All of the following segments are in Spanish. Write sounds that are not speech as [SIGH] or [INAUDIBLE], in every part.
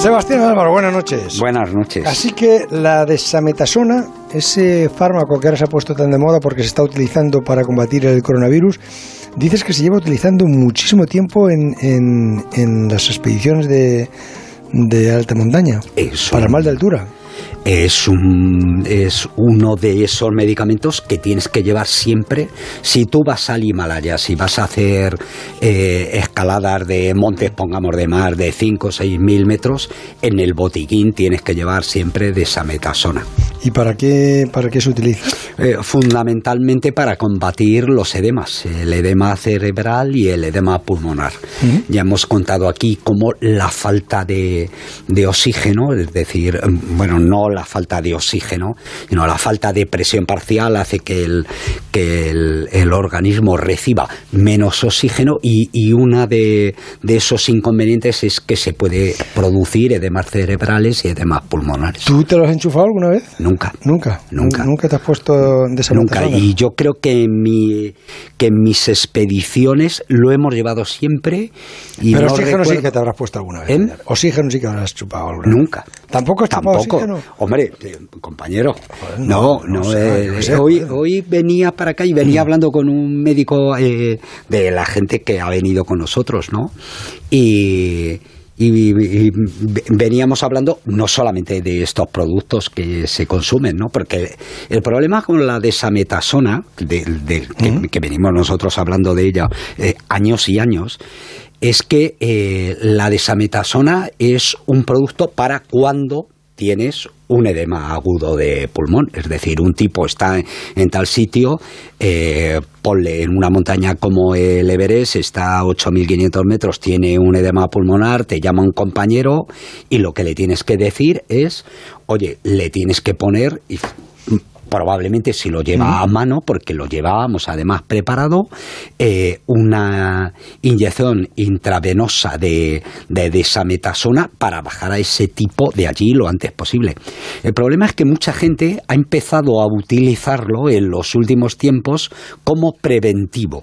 Sebastián Álvaro, buenas noches. Buenas noches. Así que la desametasona, ese fármaco que ahora se ha puesto tan de moda porque se está utilizando para combatir el coronavirus, dices que se lleva utilizando muchísimo tiempo en, en, en las expediciones de, de alta montaña. Eso. Para mal de altura. Es, un, es uno de esos medicamentos que tienes que llevar siempre. Si tú vas al Himalaya, si vas a hacer eh, escaladas de montes, pongamos de mar, de 5 o 6 mil metros, en el botiquín tienes que llevar siempre desametasona. ¿Y para qué, para qué se utiliza? Eh, fundamentalmente para combatir los edemas, el edema cerebral y el edema pulmonar. Ya hemos contado aquí cómo la falta de, de oxígeno, es decir, mm, bueno, no la falta de oxígeno, sino la falta de presión parcial hace que el, que el, el organismo reciba menos oxígeno y, y una de, de esos inconvenientes es que se puede producir edemas cerebrales y edemas pulmonares. ¿Tú te lo has enchufado alguna vez? Nunca. Nunca. Nunca. Nunca te has puesto Nunca. desametasona. Y yo creo que en, mi, que en mis expediciones lo hemos llevado siempre. Y Pero no oxígeno sí que te habrás puesto alguna vez. ¿Eh? Oxígeno sí que habrás chupado alguna vez. Nunca. ¿Tampoco has chupado Tampoco. oxígeno? Hombre, eh, compañero. Joder, no, no, no. sé, eh, sé, hoy, joder. hoy venía para acá y venía hablando con un médico eh, de la gente que ha venido con nosotros, ¿no? Y. y- y veníamos hablando no solamente de estos productos que se consumen, ¿no? Porque el problema con la desametasona, de, de- que, que venimos nosotros hablando de ella eh, años y años, es que eh, la desametasona es un producto para cuando tienes un edema agudo de pulmón, es decir, un tipo está en, tal sitio, eh, ponle en una montaña como el Everest, está a 8.500 metros, tiene un edema pulmonar, te llama un compañero y lo que le tienes que decir es, oye, le tienes que poner... probablemente si lo lleva a mano, porque lo llevábamos además preparado, eh, una inyección intravenosa de, de desametasona para bajar a ese tipo de allí lo antes posible. El problema es que mucha gente ha empezado a utilizarlo en los últimos tiempos como preventivo.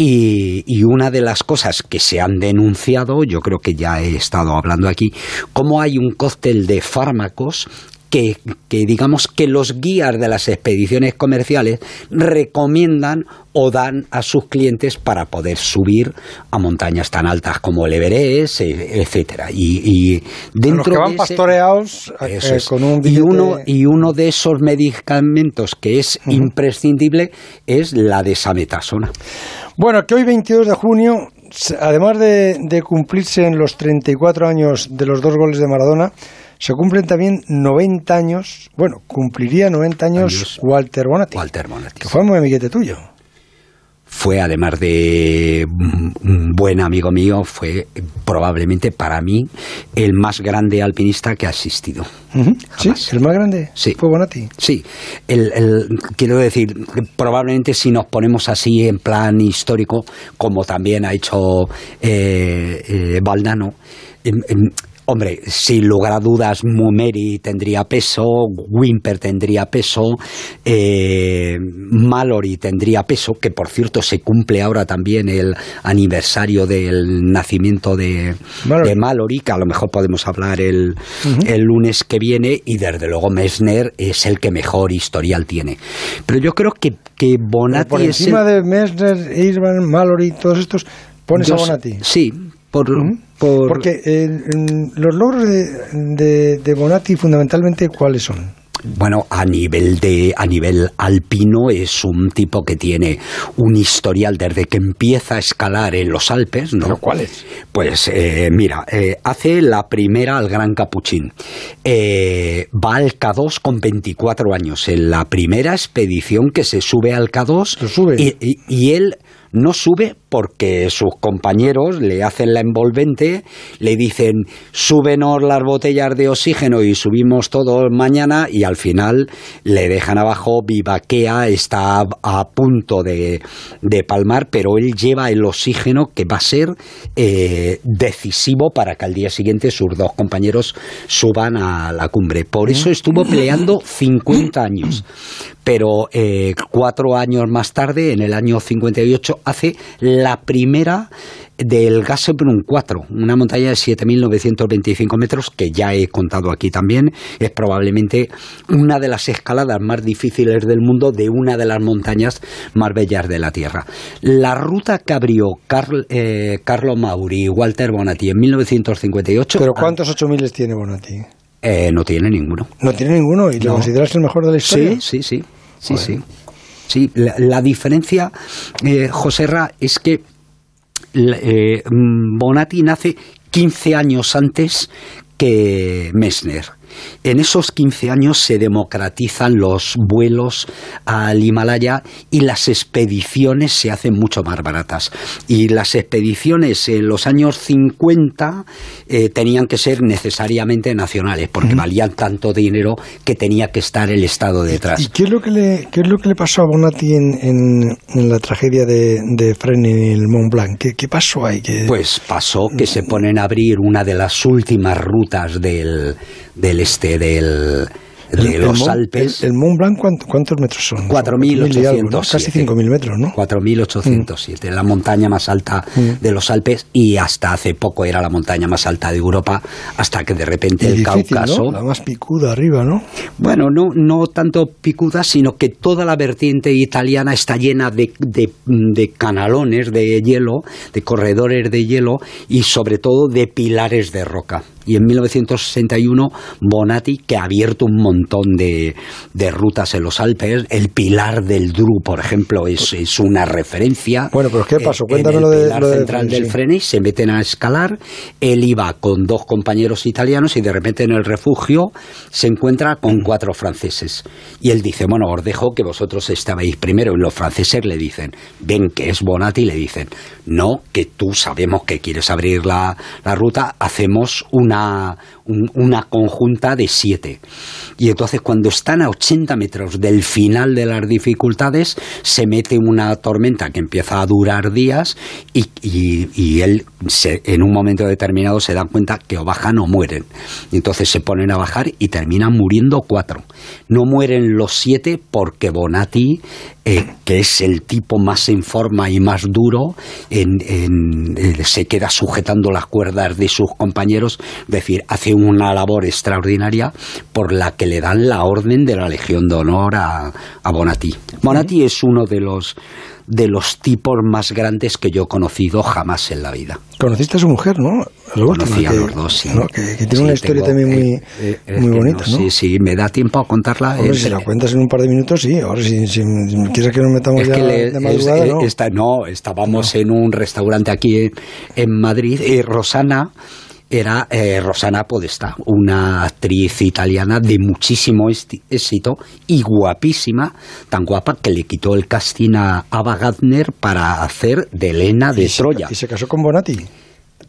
Y, y una de las cosas que se han denunciado, yo creo que ya he estado hablando aquí, cómo hay un cóctel de fármacos que, que digamos que los guías de las expediciones comerciales recomiendan o dan a sus clientes para poder subir a montañas tan altas como el Everest, e- etcétera. Y, y dentro Los que van de ese- pastoreados eh, eso es. con un y uno y uno de esos medicamentos que es imprescindible es la desametasona. Bueno, que hoy 22 de junio, además de, de cumplirse en los 34 años de los dos goles de Maradona, se cumplen también 90 años, bueno, cumpliría 90 años, Años. Walter Bonatti, Walter Bonatti. que fue muy amiguete tuyo. Fue además de un un buen amigo mío, fue probablemente para mí el más grande alpinista que ha existido. Ujú. ¿Sí? ¿El más grande? Sí. Fue Bonatti. Sí, el, el- quiero decir, probablemente si nos ponemos así en plan histórico, como también ha hecho eh, eh, Valdano, em- em, hombre, sin lugar a dudas, Mumeri tendría peso, Wimper tendría peso, eh, Mallory tendría peso, que por cierto se cumple ahora también el aniversario del nacimiento de Mallory. de Mallory, que a lo mejor podemos hablar el, el lunes que viene, y desde luego Messner es el que mejor historial tiene. Pero yo creo que, que Bonatti por es encima el- de Messner, Eisman, Mallory, todos estos, pones yo a Bonatti. Sí, por, Porque eh, los logros de, de, de Bonatti fundamentalmente, ¿cuáles son? Bueno, a nivel de a nivel alpino es un tipo que tiene un historial desde que empieza a escalar en los Alpes, ¿no? ¿Pero cuáles? Pues eh, mira, eh, hace la primera al Gran Capuchín. Eh, va al K2 con 24 años. En la primera expedición que se sube al K2 Lo sube. y, y- y él no sube porque sus compañeros le hacen la envolvente, le dicen súbenos las botellas de oxígeno y subimos todos mañana y al final le dejan abajo, vivaquea, está a, punto de, de palmar, pero él lleva el oxígeno que va a ser eh, decisivo para que al día siguiente sus dos compañeros suban a la cumbre. Por eso estuvo peleando 50 años. Pero eh, cuatro años más tarde, en el año 58, hace la primera del Gassebrunn 4, una montaña de 7.925 metros que ya he contado aquí también. Es probablemente una de las escaladas más difíciles del mundo de una de las montañas más bellas de la Tierra. La ruta que abrió eh, Carlo Mauri y Walter Bonatti en 1958. ¿Pero cuántos 8.000 tiene Bonatti? Eh, no tiene ninguno. ¿No tiene ninguno? ¿Y lo consideras el mejor de la historia? Sí, sí, sí. sí, sí. Sí, la, diferencia, eh, José Ra, es que eh, Bonatti nace 15 años antes que Messner. En esos 15 años se democratizan los vuelos al Himalaya y las expediciones se hacen mucho más baratas. Y las expediciones en los años 50 eh, tenían que ser necesariamente nacionales, porque valían tanto dinero que tenía que estar el Estado detrás. ¿Y qué es lo que le, qué es lo que le pasó a Bonatti en, en, la tragedia de, de Fren en el Mont Blanc? ¿Qué, pasó ahí? Pues pasó que se ponen a abrir una de las últimas rutas del, del este del, de los Alpes. El, Mont Blanc, ¿cuántos metros son? 4.800. Casi 5.000 metros, ¿no? 4.807, mm. la montaña más alta mm. de los Alpes y hasta hace poco era la montaña más alta de Europa, hasta que de repente el Cáucaso. La más picuda arriba, ¿no? Bueno, no, no tanto picuda, sino que toda la vertiente italiana está llena de, de, de canalones de hielo, de corredores de hielo y sobre todo de pilares de roca y en 1961 Bonatti, que ha abierto un montón de, de rutas en los Alpes, el Pilar del Dru, por ejemplo, es, es una referencia. Bueno, pero ¿qué pasó? Cuéntame de, Pilar central del Freni, se meten a escalar, él iba con dos compañeros italianos y de repente en el refugio se encuentra con cuatro franceses. Y él dice, bueno, os dejo que vosotros estabais primero. Y los franceses le dicen, ven que es Bonatti, le dicen, no, que tú sabemos que quieres abrir la, la ruta, hacemos una 아 una, conjunta de siete. Y entonces cuando están a 80 metros del final de las dificultades, se mete una tormenta que empieza a durar días y, y, él en un momento determinado se da cuenta que o bajan o mueren. Entonces se ponen a bajar y terminan muriendo cuatro. No mueren los siete porque Bonatti eh, que es el tipo más en forma y más duro, eh, se queda sujetando las cuerdas de sus compañeros, es decir, hace una labor extraordinaria por la que le dan la orden de la Legión de Honor a, a Bonatti. Bonatti es uno de los de los tipos más grandes que yo he conocido jamás en la vida. Conociste a su mujer, ¿no? Conocí a los dos, sí. Que, tiene una historia también muy, eh, eh, muy bonita, ¿no? Sí, sí, me da tiempo a contarla. si la cuentas en un par de minutos, sí. Ahora, si, quieres que nos metamos ya de madrugada, no. no, estábamos en un restaurante aquí en Madrid y Rosana era eh, Rosana Podesta, una actriz italiana de muchísimo éxito y guapísima, tan guapa que le quitó el casting a Ava Gardner para hacer de Elena de Troya. ¿Y se casó con Bonatti?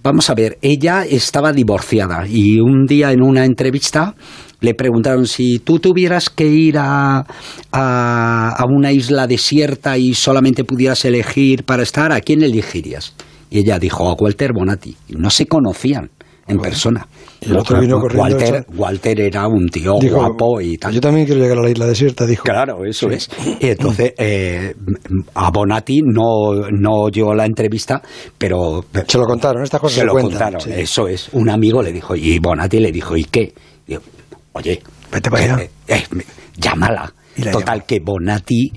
Vamos a ver, ella estaba divorciada y un día en una entrevista le preguntaron si tú tuvieras que ir a, a, una isla desierta y solamente pudieras elegir para estar, ¿a quién elegirías? Y ella dijo a Walter Bonatti. No se conocían en persona. el otro vino Walter, Walter era un tío guapo y tal. Yo también quiero llegar a la isla desierta, dijo. Claro, eso es. Y entonces, [LAUGHS] eh, a Bonatti no, no oyó la entrevista, pero... Se lo contaron, estas cosas se, lo contaron, eso es. Un amigo le dijo, y Bonatti le dijo, ¿y qué? oye, vete para allá. Eh, eh, llámala. Total, que Bonatti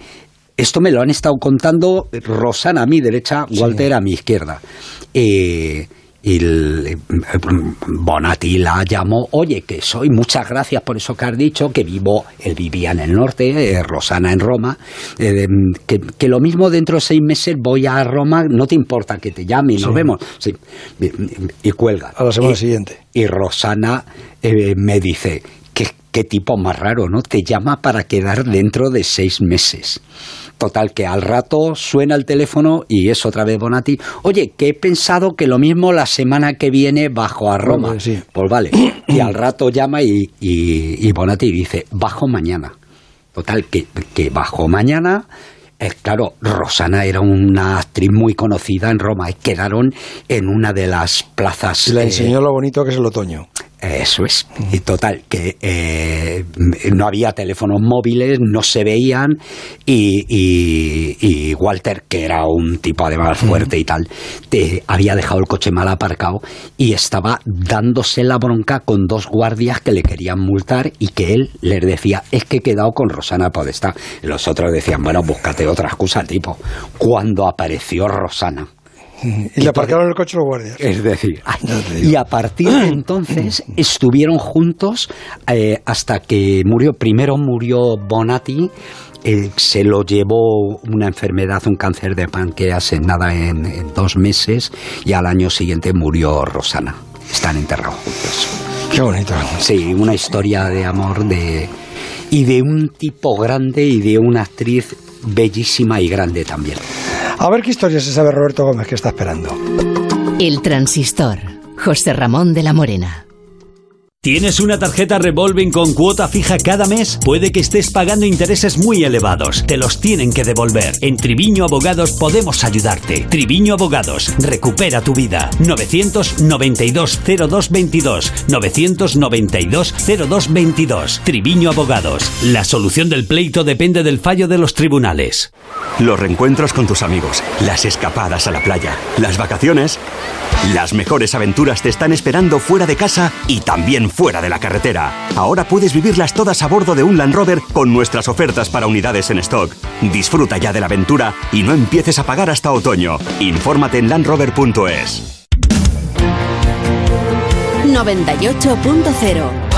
esto me lo han estado contando Rosana a mi derecha, Walter a mi izquierda. Eh, y el, Bonatti la llamó, oye, que soy, muchas gracias por eso que has dicho, que vivo, él vivía en el norte, eh, Rosana en Roma, eh, que, lo mismo dentro de seis meses voy a Roma, no te importa que te llame y nos vemos. Y, cuelga. A la semana siguiente. Y Rosana eh, me dice, ¿qué, qué tipo más raro, ¿no? Te llama para quedar dentro de seis meses. Total, que al rato suena el teléfono y es otra vez Bonatti. Oye, que he pensado que lo mismo la semana que viene bajo a Roma. Pues vale. Y al rato llama y, y, Bonatti dice, bajo mañana. Total, que, que bajo mañana. Es claro, Rosana era una actriz muy conocida en Roma y quedaron en una de las plazas. Le enseñó lo bonito que es el otoño. Eso es. Y total, que eh, no había teléfonos móviles, no se veían y, y, Walter, que era un tipo además fuerte y tal, te, había dejado el coche mal aparcado y estaba dándose la bronca con dos guardias que le querían multar y que él les decía, es que he quedado con Rosana Podestá. Los otros decían, bueno, búscate otra excusa, tipo. Cuando apareció Rosana, y le aparcaron el coche los guardias. Es decir, y a partir de entonces estuvieron juntos eh, hasta que murió. Primero murió Bonatti. Eh, se lo llevó una enfermedad, un cáncer de páncreas en nada en, dos meses y al año siguiente murió Rosana. Están enterrados juntos. Qué bonito. Sí, una historia de amor de y de un tipo grande y de una actriz bellísima y grande también. A ver qué historia se sabe Roberto Gómez que está esperando. El transistor. José Ramón de la Morena. ¿Tienes una tarjeta revolving con cuota fija cada mes? Puede que estés pagando intereses muy elevados. Te los tienen que devolver. En Triviño Abogados podemos ayudarte. Triviño Abogados, recupera tu vida. 992 0222 992 0222. Triviño Abogados. La solución del pleito depende del fallo de los tribunales. Los reencuentros con tus amigos, las escapadas a la playa, las vacaciones. Las mejores aventuras te están esperando fuera de casa y también fuera de la carretera. Ahora puedes vivirlas todas a bordo de un Land Rover con nuestras ofertas para unidades en stock. Disfruta ya de la aventura y no empieces a pagar hasta otoño. Infórmate en landrover.es. 98.0